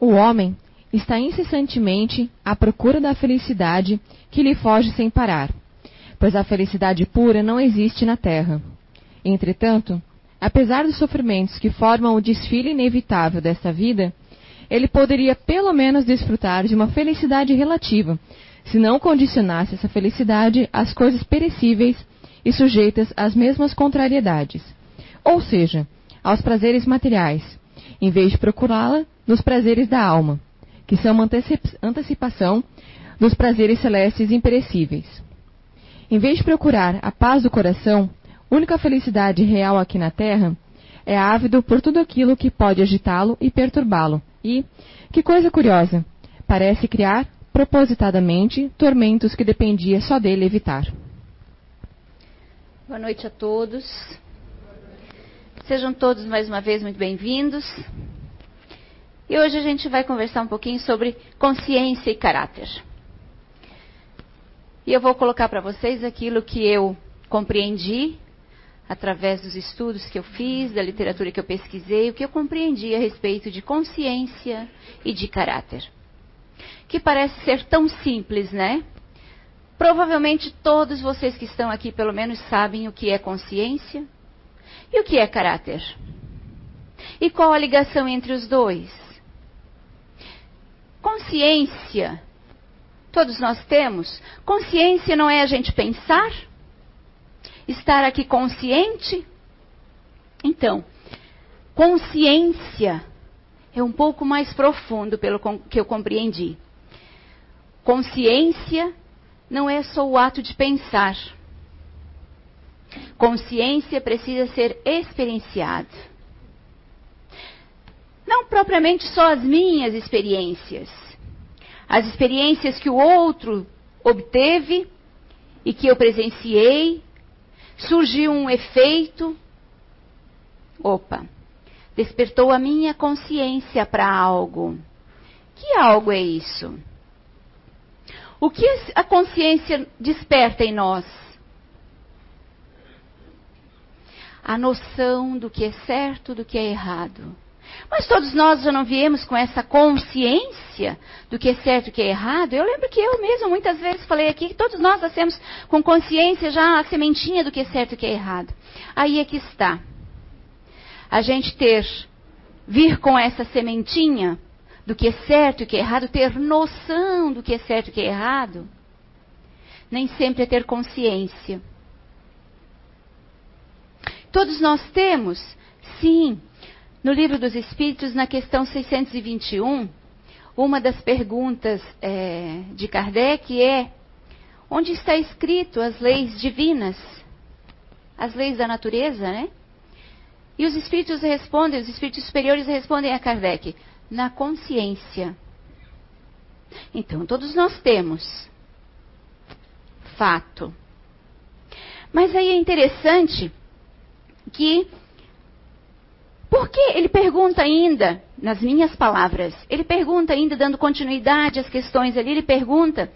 O homem está incessantemente à procura da felicidade que lhe foge sem parar, pois a felicidade pura não existe na terra. Entretanto, apesar dos sofrimentos que formam o desfile inevitável desta vida, ele poderia pelo menos desfrutar de uma felicidade relativa, se não condicionasse essa felicidade às coisas perecíveis e sujeitas às mesmas contrariedades, ou seja, aos prazeres materiais, em vez de procurá-la nos prazeres da alma, que são uma antecipação dos prazeres celestes imperecíveis. Em vez de procurar a paz do coração, única felicidade real aqui na terra, é ávido por tudo aquilo que pode agitá-lo e perturbá-lo, e, que coisa curiosa, parece criar, propositadamente, tormentos que dependia só dele evitar. Boa noite a todos. Sejam todos mais uma vez muito bem-vindos. E hoje a gente vai conversar um pouquinho sobre consciência e caráter. E eu vou colocar para vocês aquilo que eu compreendi através dos estudos que eu fiz, da literatura que eu pesquisei, o que eu compreendi a respeito de consciência e de caráter. Que parece ser tão simples, né? Provavelmente todos vocês que estão aqui, pelo menos, sabem o que é consciência e o que é caráter. E qual a ligação entre os dois? Consciência, todos nós temos. Consciência não é a gente pensar? Estar aqui consciente? Então, consciência é um pouco mais profundo pelo que eu compreendi. Consciência não é só o ato de pensar. Consciência precisa ser experienciada. Propriamente só as minhas experiências, as experiências que o outro obteve e que eu presenciei, surgiu um efeito. Opa, despertou a minha consciência para algo. Que algo é isso? O que a consciência desperta em nós? A noção do que é certo, do que é errado. Mas todos nós já não viemos com essa consciência do que é certo e que é errado. Eu lembro que eu mesmo muitas vezes falei aqui que todos nós nascemos com consciência já a sementinha do que é certo e que é errado. Aí é que está. A gente ter, vir com essa sementinha do que é certo e o que é errado, ter noção do que é certo e o que é errado, nem sempre é ter consciência. Todos nós temos, sim, no livro dos Espíritos, na questão 621, uma das perguntas é, de Kardec é: onde está escrito as leis divinas, as leis da natureza, né? E os espíritos respondem, os espíritos superiores respondem a Kardec: na consciência. Então, todos nós temos. Fato. Mas aí é interessante que. Porque ele pergunta ainda, nas minhas palavras, ele pergunta ainda, dando continuidade às questões ali, ele pergunta: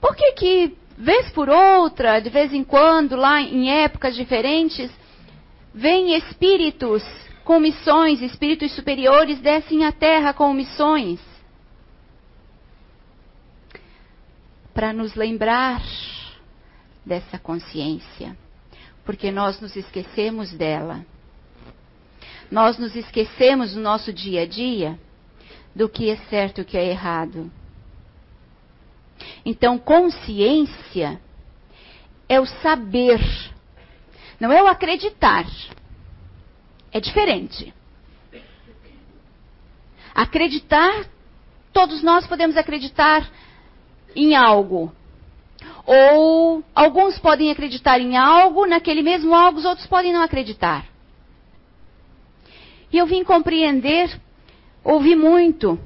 por que que, vez por outra, de vez em quando, lá em épocas diferentes, vêm espíritos com missões, espíritos superiores descem à terra com missões. Para nos lembrar dessa consciência, porque nós nos esquecemos dela. Nós nos esquecemos no nosso dia a dia do que é certo e o que é errado. Então, consciência é o saber, não é o acreditar. É diferente. Acreditar, todos nós podemos acreditar em algo. Ou alguns podem acreditar em algo, naquele mesmo algo, os outros podem não acreditar. E eu vim compreender, ouvi muito,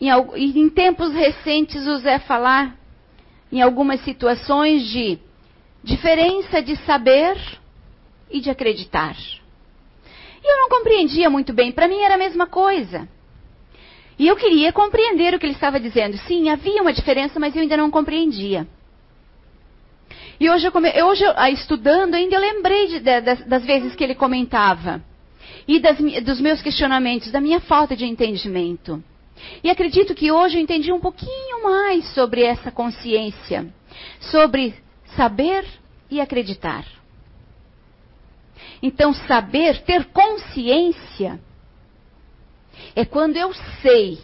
em, em tempos recentes, o Zé falar em algumas situações de diferença de saber e de acreditar. E eu não compreendia muito bem, para mim era a mesma coisa. E eu queria compreender o que ele estava dizendo. Sim, havia uma diferença, mas eu ainda não compreendia. E hoje, eu, hoje eu, estudando, ainda eu lembrei de, de, das, das vezes que ele comentava. E das, dos meus questionamentos, da minha falta de entendimento. E acredito que hoje eu entendi um pouquinho mais sobre essa consciência, sobre saber e acreditar. Então, saber, ter consciência, é quando eu sei.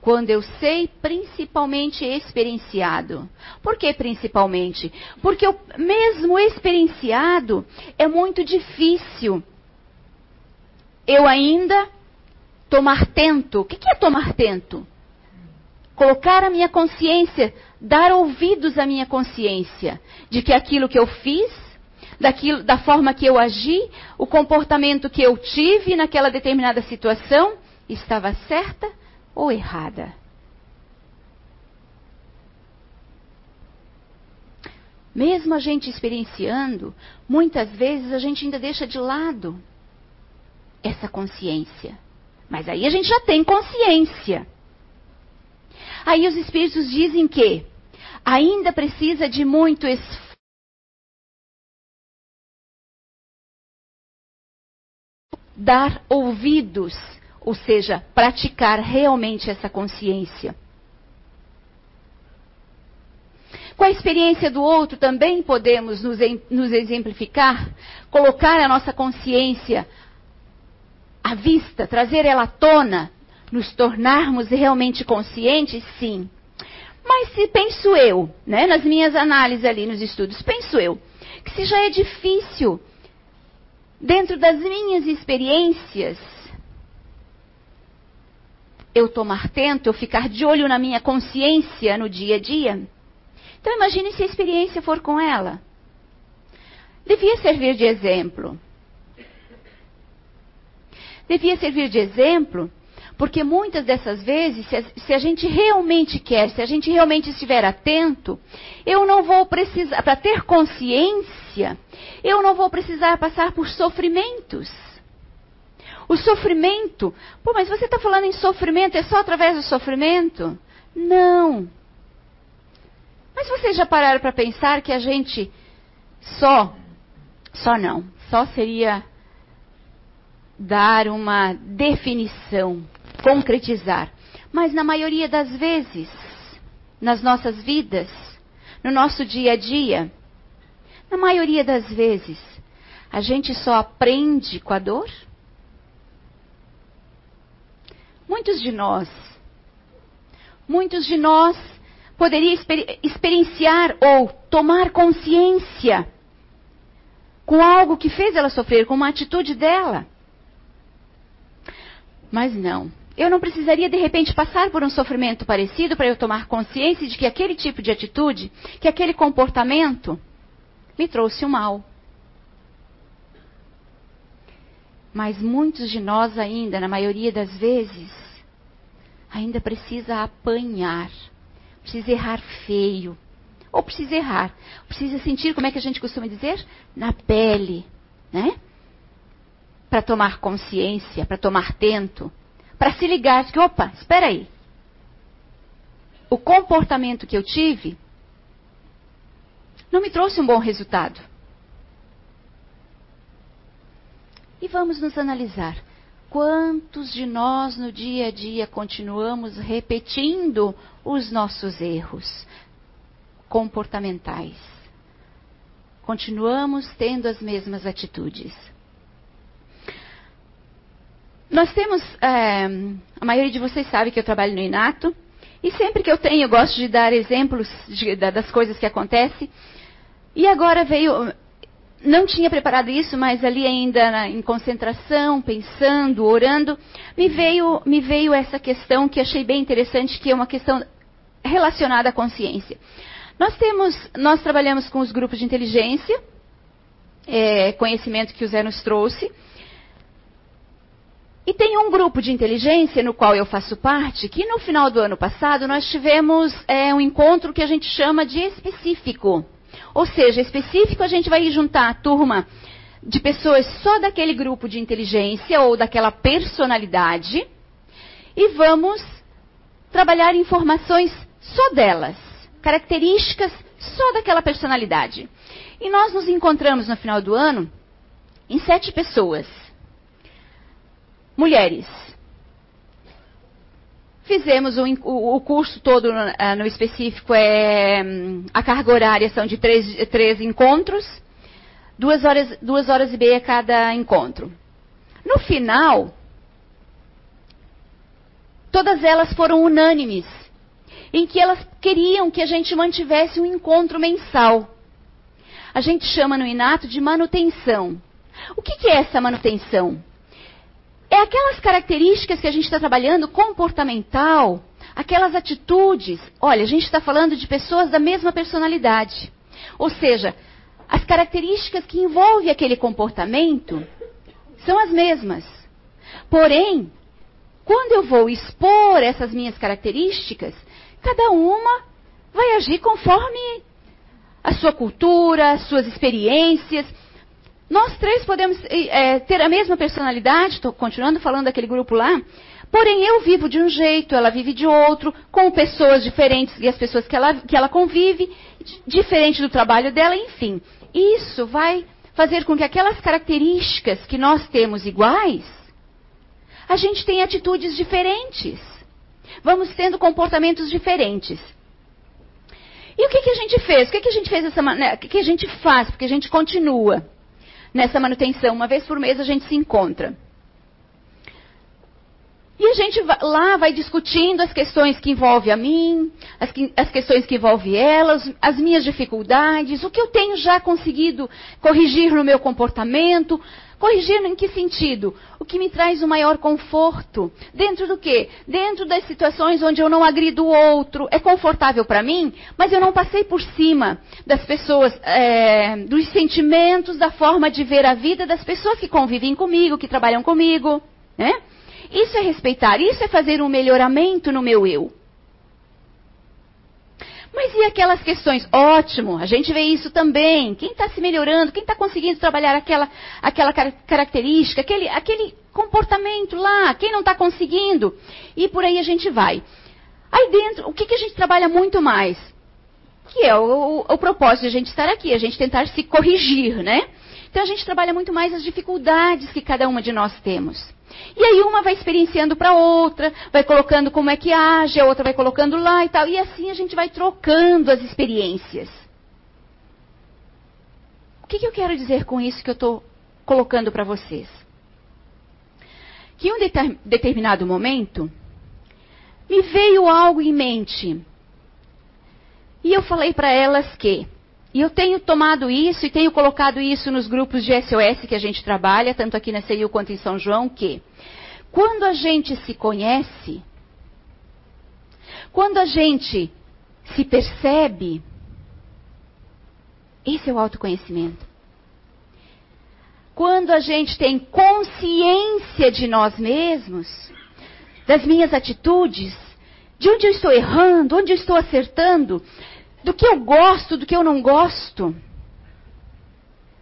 Quando eu sei, principalmente experienciado. Por que principalmente? Porque eu, mesmo experienciado, é muito difícil eu ainda tomar tento. O que é tomar tento? Colocar a minha consciência, dar ouvidos à minha consciência de que aquilo que eu fiz daquilo, da forma que eu agi, o comportamento que eu tive naquela determinada situação estava certa ou errada. Mesmo a gente experienciando, muitas vezes a gente ainda deixa de lado essa consciência. Mas aí a gente já tem consciência. Aí os espíritos dizem que ainda precisa de muito esforço dar ouvidos, ou seja, praticar realmente essa consciência. Com a experiência do outro também podemos nos, nos exemplificar, colocar a nossa consciência à vista, trazer ela à tona, nos tornarmos realmente conscientes, sim. Mas se penso eu, né, nas minhas análises ali, nos estudos, penso eu, que se já é difícil dentro das minhas experiências, eu tomar tento, eu ficar de olho na minha consciência no dia a dia. Então imagine se a experiência for com ela. Devia servir de exemplo. Devia servir de exemplo, porque muitas dessas vezes, se a, se a gente realmente quer, se a gente realmente estiver atento, eu não vou precisar, para ter consciência, eu não vou precisar passar por sofrimentos. O sofrimento, pô, mas você está falando em sofrimento, é só através do sofrimento? Não. Mas vocês já pararam para pensar que a gente só, só não, só seria dar uma definição, concretizar. Mas na maioria das vezes, nas nossas vidas, no nosso dia a dia, na maioria das vezes, a gente só aprende com a dor? Muitos de nós, muitos de nós poderiam exper experienciar ou tomar consciência com algo que fez ela sofrer, com uma atitude dela. Mas não. Eu não precisaria de repente passar por um sofrimento parecido para eu tomar consciência de que aquele tipo de atitude, que aquele comportamento me trouxe o um mal. Mas muitos de nós ainda, na maioria das vezes, ainda precisa apanhar, precisa errar feio, ou precisa errar, precisa sentir, como é que a gente costuma dizer? Na pele, né? Para tomar consciência, para tomar tento, para se ligar que, opa, espera aí. O comportamento que eu tive não me trouxe um bom resultado. E vamos nos analisar. Quantos de nós no dia a dia continuamos repetindo os nossos erros comportamentais? Continuamos tendo as mesmas atitudes. Nós temos, é, a maioria de vocês sabe que eu trabalho no Inato, e sempre que eu tenho, eu gosto de dar exemplos de, das coisas que acontecem. E agora veio, não tinha preparado isso, mas ali ainda na, em concentração, pensando, orando, me veio, me veio essa questão que achei bem interessante, que é uma questão relacionada à consciência. Nós temos, nós trabalhamos com os grupos de inteligência, é, conhecimento que o Zé nos trouxe. E tem um grupo de inteligência no qual eu faço parte, que no final do ano passado nós tivemos é, um encontro que a gente chama de específico. Ou seja, específico a gente vai juntar a turma de pessoas só daquele grupo de inteligência ou daquela personalidade e vamos trabalhar informações só delas, características só daquela personalidade. E nós nos encontramos no final do ano em sete pessoas. Mulheres. Fizemos o, o, curso todo no, uh, no específico, é, um, a carga horária são de três, três encontros, duas horas, duas horas e meia cada encontro. No final, todas elas foram unânimes, em que elas queriam que a gente mantivesse um encontro mensal. A gente chama no Inato de manutenção. O que, que é essa manutenção? É aquelas características que a gente está trabalhando, comportamental, aquelas atitudes. Olha, a gente está falando de pessoas da mesma personalidade. Ou seja, as características que envolvem aquele comportamento são as mesmas. Porém, quando eu vou expor essas minhas características, cada uma vai agir conforme a sua cultura, as suas experiências. Nós três podemos é, ter a mesma personalidade, estou continuando falando daquele grupo lá, porém eu vivo de um jeito, ela vive de outro, com pessoas diferentes e as pessoas que ela, que ela convive, diferente do trabalho dela, enfim. Isso vai fazer com que aquelas características que nós temos iguais, a gente tenha atitudes diferentes. Vamos tendo comportamentos diferentes. E o que, que a gente fez? O que, que a gente fez essa? O que, que a gente faz? Porque a gente continua nessa manutenção. Uma vez por mês a gente se encontra. E a gente lá vai discutindo as questões que envolvem a mim, as, que, as, questões que envolvem elas, as minhas dificuldades, o que eu tenho já conseguido corrigir no meu comportamento. Corrigir em que sentido? O que me traz o maior conforto. Dentro do quê? Dentro das situações onde eu não agrido o outro. É confortável para mim, mas eu não passei por cima das pessoas, é, dos sentimentos, da forma de ver a vida das pessoas que convivem comigo, que trabalham comigo. Né? Isso é respeitar, isso é fazer um melhoramento no meu eu. Mas e aquelas questões? Ótimo, a gente vê isso também. Quem está se melhorando, quem está conseguindo trabalhar aquela, aquela característica, aquele, aquele comportamento lá, quem não está conseguindo? E por aí a gente vai. Aí dentro, o que, que a gente trabalha muito mais? Que é o, o, o propósito de a gente estar aqui, a gente tentar se corrigir, né? Então a gente trabalha muito mais as dificuldades que cada uma de nós temos. E aí uma vai experienciando para outra, vai colocando como é que age, a outra vai colocando lá e tal. E assim a gente vai trocando as experiências. O que, que eu quero dizer com isso que eu estou colocando para vocês? Que em um determinado momento, me veio algo em mente. E eu falei para elas que e eu tenho tomado isso e tenho colocado isso nos grupos de SOS que a gente trabalha, tanto aqui na CEIU quanto em São João, que quando a gente se conhece, quando a gente se percebe, esse é o autoconhecimento. Quando a gente tem consciência de nós mesmos, das minhas atitudes, de onde eu estou errando, onde eu estou acertando, do que eu gosto, do que eu não gosto.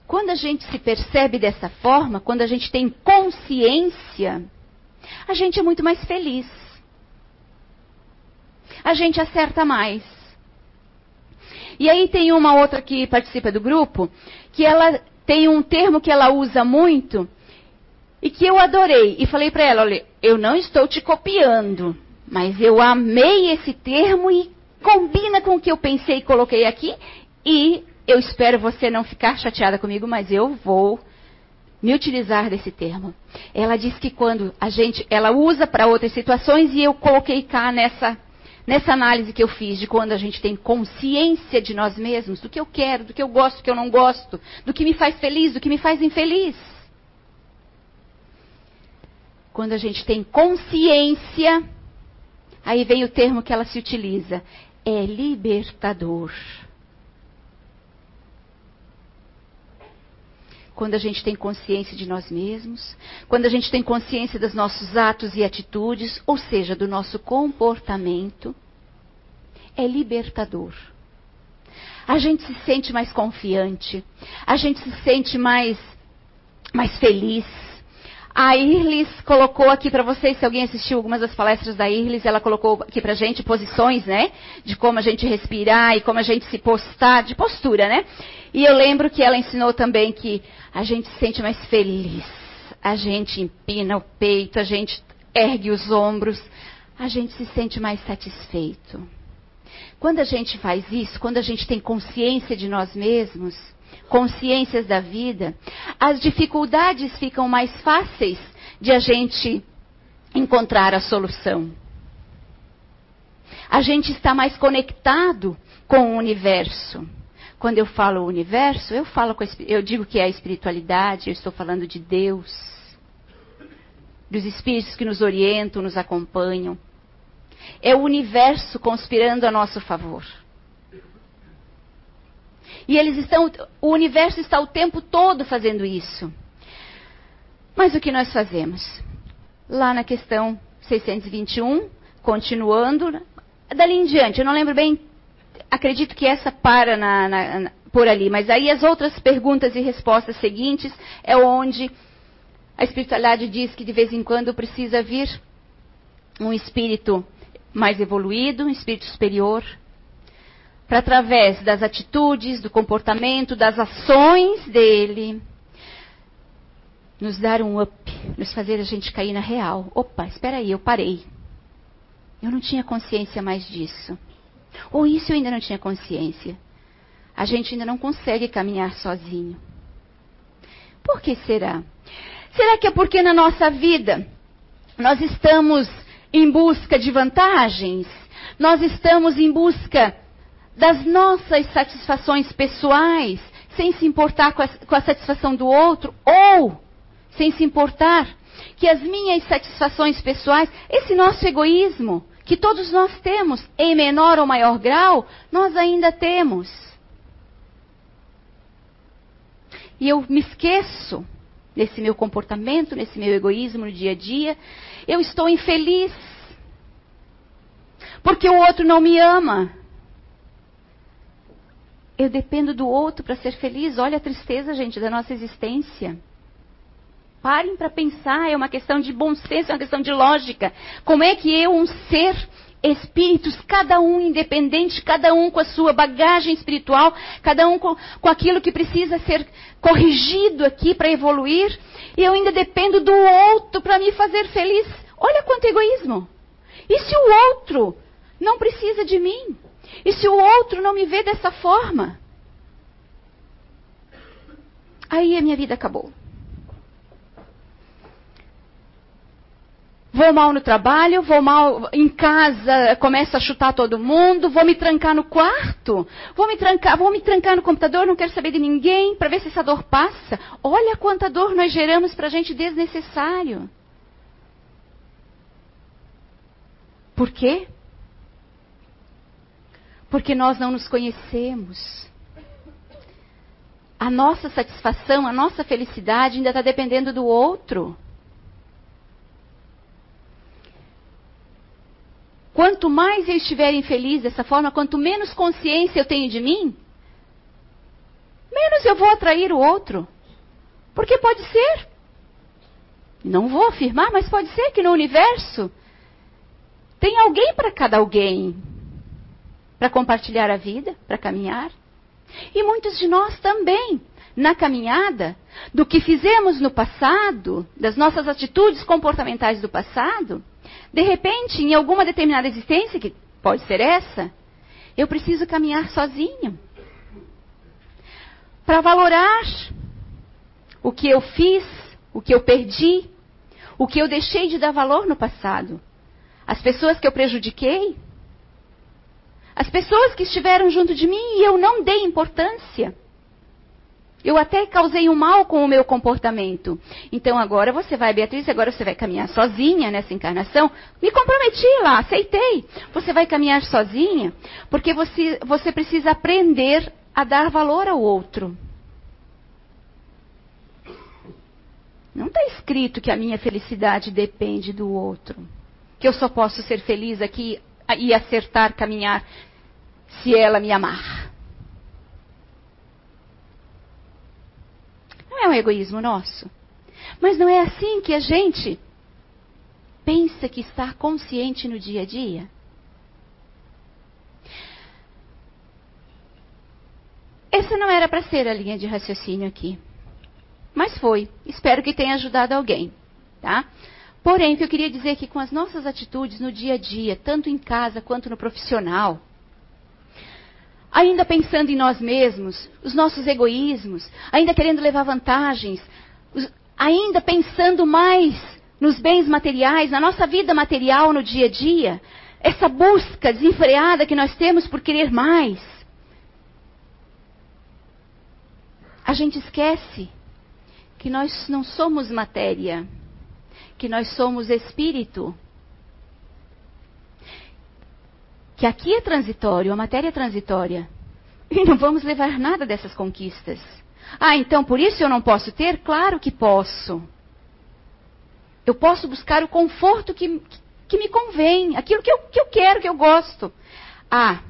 Quando a gente se percebe dessa forma, quando a gente tem consciência, a gente é muito mais feliz. A gente acerta mais. E aí tem uma outra que participa do grupo, que ela tem um termo que ela usa muito e que eu adorei. E falei para ela, olha, eu não estou te copiando, mas eu amei esse termo e combina com o que eu pensei e coloquei aqui. E eu espero você não ficar chateada comigo, mas eu vou me utilizar desse termo. Ela diz que quando a gente, ela usa para outras situações e eu coloquei cá nessa nessa análise que eu fiz de quando a gente tem consciência de nós mesmos, do que eu quero, do que eu gosto, do que eu não gosto, do que me faz feliz, do que me faz infeliz. Quando a gente tem consciência, aí vem o termo que ela se utiliza, é libertador. Quando a gente tem consciência de nós mesmos, quando a gente tem consciência dos nossos atos e atitudes, ou seja, do nosso comportamento, é libertador. A gente se sente mais confiante, a gente se sente mais, mais feliz, A Irlis colocou aqui para vocês, se alguém assistiu algumas das palestras da Irlis, ela colocou aqui pra gente posições, né? De como a gente respirar e como a gente se postar, de postura, né? E eu lembro que ela ensinou também que a gente se sente mais feliz. A gente empina o peito, a gente ergue os ombros, a gente se sente mais satisfeito. Quando a gente faz isso, quando a gente tem consciência de nós mesmos, consciências da vida, as dificuldades ficam mais fáceis de a gente encontrar a solução. A gente está mais conectado com o universo. Quando eu falo universo, eu falo com, eu digo que é a espiritualidade, eu estou falando de Deus, dos espíritos que nos orientam, nos acompanham. É o universo conspirando a nosso favor. E eles estão, o universo está o tempo todo fazendo isso. Mas o que nós fazemos? Lá na questão 621, continuando, dali em diante, eu não lembro bem, acredito que essa para na, na, na, por ali, mas aí as outras perguntas e respostas seguintes é onde a espiritualidade diz que de vez em quando precisa vir um espírito mais evoluído, um espírito superior, para através das atitudes, do comportamento, das ações dele, nos dar um up, nos fazer a gente cair na real. Opa, espera aí, eu parei. Eu não tinha consciência mais disso. Ou isso eu ainda não tinha consciência. A gente ainda não consegue caminhar sozinho. Por que será? Será que é porque na nossa vida nós estamos em busca de vantagens? Nós estamos em busca das nossas satisfações pessoais, sem se importar com a, com a satisfação do outro, ou sem se importar que as minhas satisfações pessoais, esse nosso egoísmo, que todos nós temos, em menor ou maior grau, nós ainda temos. E eu me esqueço nesse meu comportamento, nesse meu egoísmo no dia a dia. Eu estou infeliz. Porque o outro não me ama. Eu dependo do outro para ser feliz. Olha a tristeza, gente, da nossa existência. Parem para pensar, é uma questão de bom senso, é uma questão de lógica. Como é que eu, um ser, espíritos, cada um independente, cada um com a sua bagagem espiritual, cada um com, com aquilo que precisa ser corrigido aqui para evoluir, e eu ainda dependo do outro para me fazer feliz? Olha quanto egoísmo! E se o outro não precisa de mim? E se o outro não me vê dessa forma? Aí a minha vida acabou. Vou mal no trabalho, vou mal em casa, começo a chutar todo mundo, vou me trancar no quarto, vou me trancar, vou me trancar no computador, não quero saber de ninguém, para ver se essa dor passa. Olha quanta dor nós geramos para a gente desnecessário. Por quê? Porque nós não nos conhecemos. A nossa satisfação, a nossa felicidade ainda está dependendo do outro. Quanto mais eu estiver infeliz dessa forma, quanto menos consciência eu tenho de mim, menos eu vou atrair o outro. Porque pode ser, não vou afirmar, mas pode ser que no universo tem alguém para cada alguém para compartilhar a vida, para caminhar. E muitos de nós também, na caminhada, do que fizemos no passado, das nossas atitudes comportamentais do passado, de repente, em alguma determinada existência, que pode ser essa, eu preciso caminhar sozinho. Para valorar o que eu fiz, o que eu perdi, o que eu deixei de dar valor no passado. As pessoas que eu prejudiquei, as pessoas que estiveram junto de mim e eu não dei importância. Eu até causei um mal com o meu comportamento. Então agora você vai, Beatriz, agora você vai caminhar sozinha nessa encarnação. Me comprometi lá, aceitei. Você vai caminhar sozinha porque você, você precisa aprender a dar valor ao outro. Não está escrito que a minha felicidade depende do outro. Que eu só posso ser feliz aqui e acertar caminhar se ela me amar. Não é um egoísmo nosso? Mas não é assim que a gente pensa que está consciente no dia a dia? Essa não era para ser a linha de raciocínio aqui. Mas foi. Espero que tenha ajudado alguém, tá? Porém, o que eu queria dizer é que com as nossas atitudes no dia a dia, tanto em casa quanto no profissional, ainda pensando em nós mesmos, os nossos egoísmos, ainda querendo levar vantagens, ainda pensando mais nos bens materiais, na nossa vida material no dia a dia, essa busca desenfreada que nós temos por querer mais, a gente esquece que nós não somos matéria, que nós somos espírito. Que aqui é transitório, a matéria é transitória. E não vamos levar nada dessas conquistas. Ah, então por isso eu não posso ter? Claro que posso. Eu posso buscar o conforto que, que me convém, aquilo que eu, que eu quero, que eu gosto. Ah,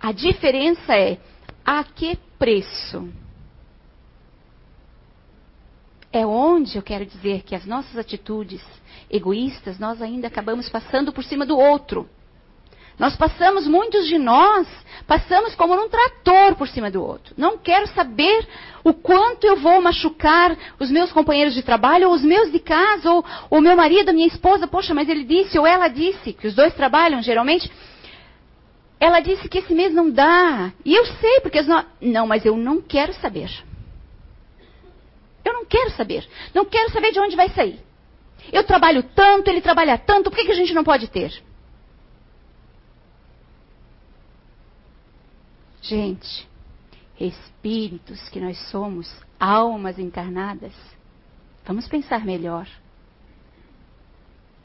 a diferença é a que preço? É onde eu quero dizer que as nossas atitudes egoístas, nós ainda acabamos passando por cima do outro. Nós passamos, muitos de nós, passamos como num trator por cima do outro. Não quero saber o quanto eu vou machucar os meus companheiros de trabalho, ou os meus de casa, ou o meu marido, a minha esposa. Poxa, mas ele disse, ou ela disse, que os dois trabalham geralmente. Ela disse que esse mês não dá. E eu sei, porque as no... Não, mas eu não quero saber. Eu não quero saber. Não quero saber de onde vai sair. Eu trabalho tanto, ele trabalha tanto, por que, que a gente não pode ter? Gente, espíritos que nós somos, almas encarnadas, vamos pensar melhor.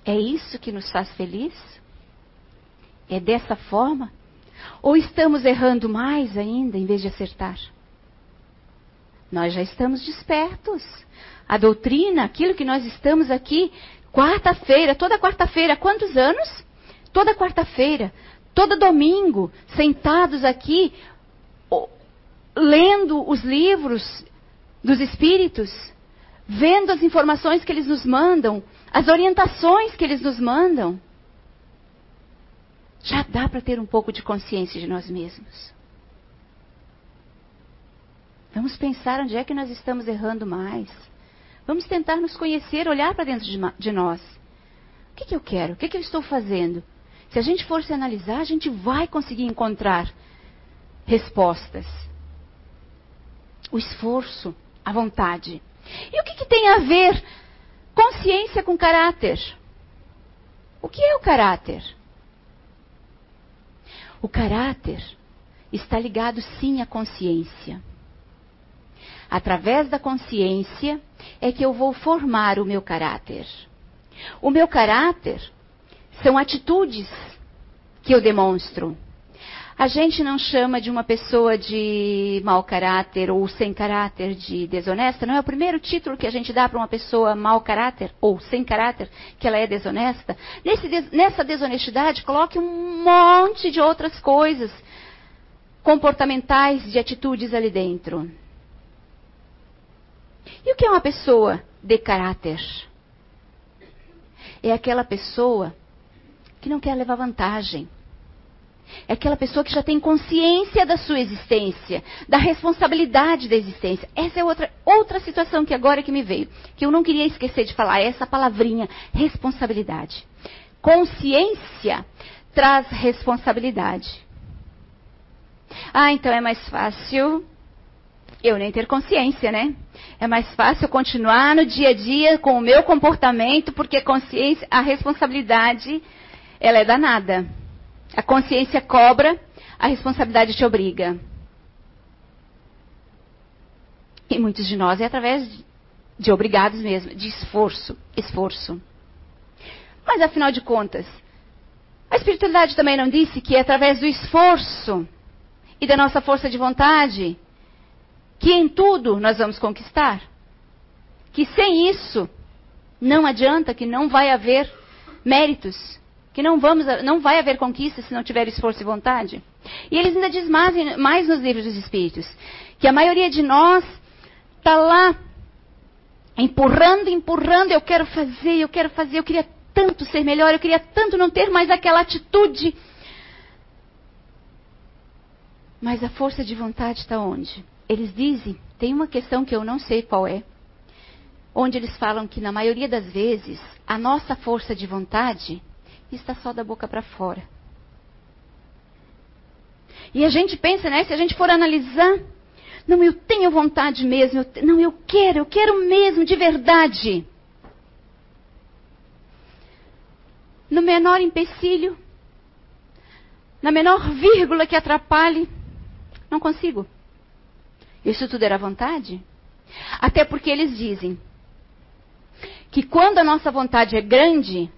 É isso que nos faz feliz? É dessa forma? Ou estamos errando mais ainda em vez de acertar? Nós já estamos despertos. A doutrina, aquilo que nós estamos aqui, quarta-feira, toda quarta-feira, quantos anos? Toda quarta-feira, todo domingo, sentados aqui, lendo os livros dos Espíritos, vendo as informações que eles nos mandam, as orientações que eles nos mandam. Já dá para ter um pouco de consciência de nós mesmos. Vamos pensar onde é que nós estamos errando mais. Vamos tentar nos conhecer, olhar para dentro de, de, nós. O que, que eu quero? O que, que eu estou fazendo? Se a gente for se analisar, a gente vai conseguir encontrar respostas. O esforço, a vontade. E o que, que tem a ver consciência com caráter? O que é o caráter? O caráter está ligado sim à consciência. Através da consciência é que eu vou formar o meu caráter. O meu caráter são atitudes que eu demonstro. A gente não chama de uma pessoa de mau caráter ou sem caráter de desonesta. Não é o primeiro título que a gente dá para uma pessoa mau caráter ou sem caráter, que ela é desonesta. Nesse, nessa desonestidade, coloque um monte de outras coisas comportamentais, de atitudes ali dentro. E o que é uma pessoa de caráter? É aquela pessoa que não quer levar vantagem. É aquela pessoa que já tem consciência da sua existência, da responsabilidade da existência. Essa é outra, outra situação que agora que me veio, que eu não queria esquecer de falar, é essa palavrinha, responsabilidade. Consciência traz responsabilidade. Ah, então é mais fácil eu nem ter consciência, né? É mais fácil continuar no dia a dia com o meu comportamento, porque consciência, a responsabilidade, ela é danada. A consciência cobra, a responsabilidade te obriga. E muitos de nós é através de, de obrigados mesmo, de esforço, esforço. Mas afinal de contas, a espiritualidade também não disse que é através do esforço e da nossa força de vontade que em tudo nós vamos conquistar? Que sem isso não adianta, que não vai haver méritos, que não, vamos, não vai haver conquista se não tiver esforço e vontade? E eles ainda dizem mais, mais nos livros dos Espíritos, que a maioria de nós está lá empurrando, empurrando, eu quero fazer, eu quero fazer, eu queria tanto ser melhor, eu queria tanto não ter mais aquela atitude. Mas a força de vontade está onde? Eles dizem, tem uma questão que eu não sei qual é, onde eles falam que na maioria das vezes a nossa força de vontade está só da boca para fora. E a gente pensa, né, se a gente for analisar, não, eu tenho vontade mesmo, eu, não, eu quero, eu quero mesmo, de verdade. No menor empecilho, na menor vírgula que atrapalhe, não consigo. Isso tudo era vontade? Até porque eles dizem que quando a nossa vontade é grande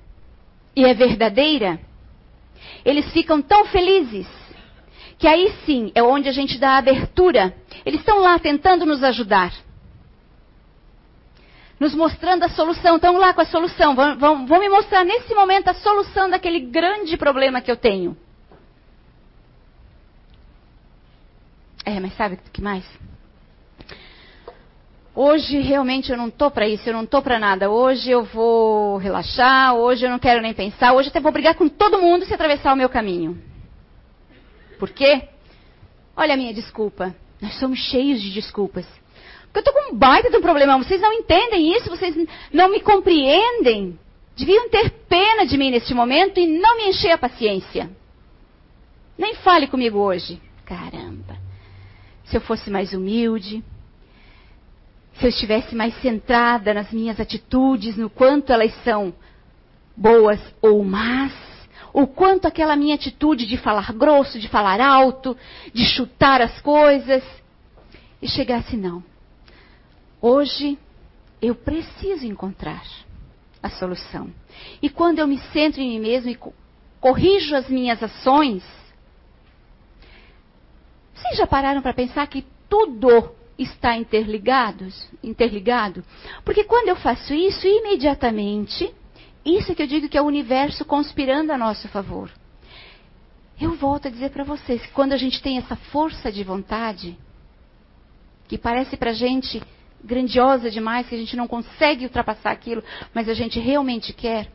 e é verdadeira, eles ficam tão felizes que aí sim é onde a gente dá abertura. Eles estão lá tentando nos ajudar. Nos mostrando a solução. Estão lá com a solução. Vão, vão, vão me mostrar nesse momento a solução daquele grande problema que eu tenho. É, mas sabe o que mais? Hoje realmente eu não tô para isso, eu não tô para nada. Hoje eu vou relaxar, hoje eu não quero nem pensar, hoje até vou brigar com todo mundo se atravessar o meu caminho. Por quê? Olha a minha desculpa. Nós somos cheios de desculpas. Porque eu estou com um baita de um problema. Vocês não entendem isso, vocês não me compreendem. Deviam ter pena de mim neste momento e não me encher a paciência. Nem fale comigo hoje. Caramba. Se eu fosse mais humilde, se eu estivesse mais centrada nas minhas atitudes, no quanto elas são boas ou más, o quanto aquela minha atitude de falar grosso, de falar alto, de chutar as coisas, e chegasse não. Hoje eu preciso encontrar a solução. E quando eu me centro em mim mesmo e corrijo as minhas ações, vocês já pararam para pensar que tudo está interligado? interligado? Porque quando eu faço isso, imediatamente isso que eu digo que é o universo conspirando a nosso favor. Eu volto a dizer para vocês que quando a gente tem essa força de vontade, que parece para a gente grandiosa demais, que a gente não consegue ultrapassar aquilo, mas a gente realmente quer,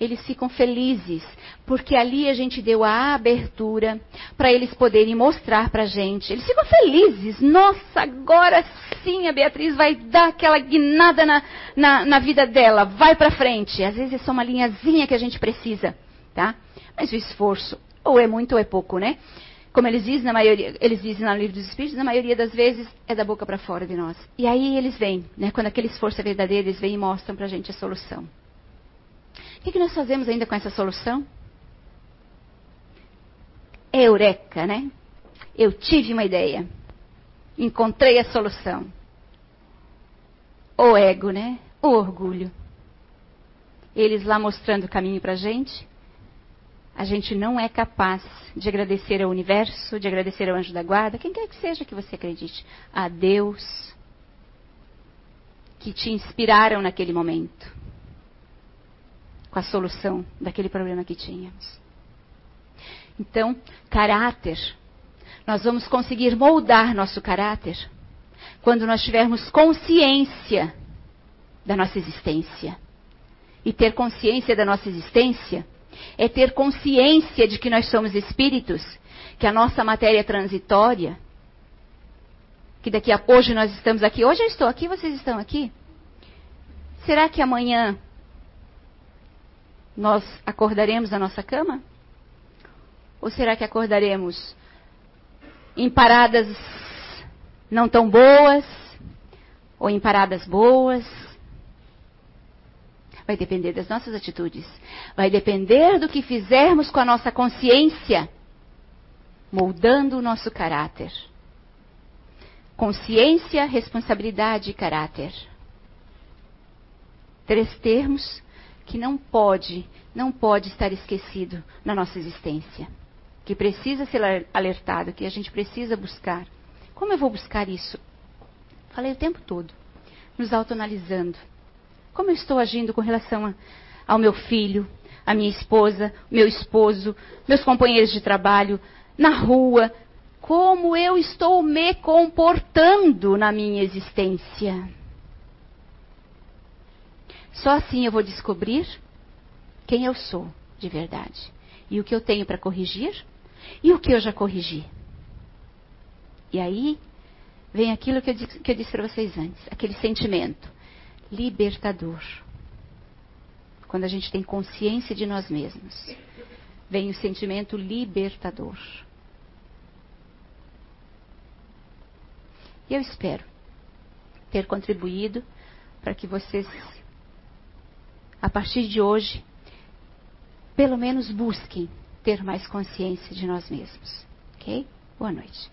eles ficam felizes, porque ali a gente deu a abertura para eles poderem mostrar para a gente. Eles ficam felizes. Nossa, agora sim a Beatriz vai dar aquela guinada na, na, na vida dela. Vai para frente. Às vezes é só uma linhazinha que a gente precisa, tá? Mas o esforço, ou é muito ou é pouco, né? Como eles dizem na maioria, eles dizem no livro dos Espíritos, na maioria das vezes é da boca para fora de nós. E aí eles vêm, né? Quando aquele esforço é verdadeiro, eles vêm e mostram para a gente a solução. O que, nós fazemos ainda com essa solução? Eureka, né? Eu tive uma ideia. Encontrei a solução. O ego, né? O orgulho. Eles lá mostrando o caminho para a gente. A gente não é capaz de agradecer ao universo, de agradecer ao anjo da guarda, quem quer que seja que você acredite, a Deus, que te inspiraram naquele momento com a solução daquele problema que tínhamos. Então, caráter. Nós vamos conseguir moldar nosso caráter quando nós tivermos consciência da nossa existência. E ter consciência da nossa existência é ter consciência de que nós somos espíritos, que a nossa matéria é transitória, que daqui a hoje nós estamos aqui, hoje eu estou aqui, vocês estão aqui. Será que amanhã nós acordaremos na nossa cama? Ou será que acordaremos em paradas não tão boas? Ou em paradas boas? Vai depender das nossas atitudes. Vai depender do que fizermos com a nossa consciência, moldando o nosso caráter. Consciência, responsabilidade e caráter. Três termos que não pode, não pode estar esquecido na nossa existência. Que precisa ser alertado, que a gente precisa buscar. Como eu vou buscar isso? Falei o tempo todo, nos autoanalisando. Como eu estou agindo com relação a, ao meu filho, a minha esposa, meu esposo, meus companheiros de trabalho, na rua? Como eu estou me comportando na minha existência? Só assim eu vou descobrir quem eu sou de verdade e o que eu tenho para corrigir e o que eu já corrigi. E aí vem aquilo que eu, disse, disse para vocês antes, aquele sentimento libertador. Quando a gente tem consciência de nós mesmos, vem o sentimento libertador. E eu espero ter contribuído para que vocês, a partir de hoje, pelo menos busquem ter mais consciência de nós mesmos. Ok? Boa noite.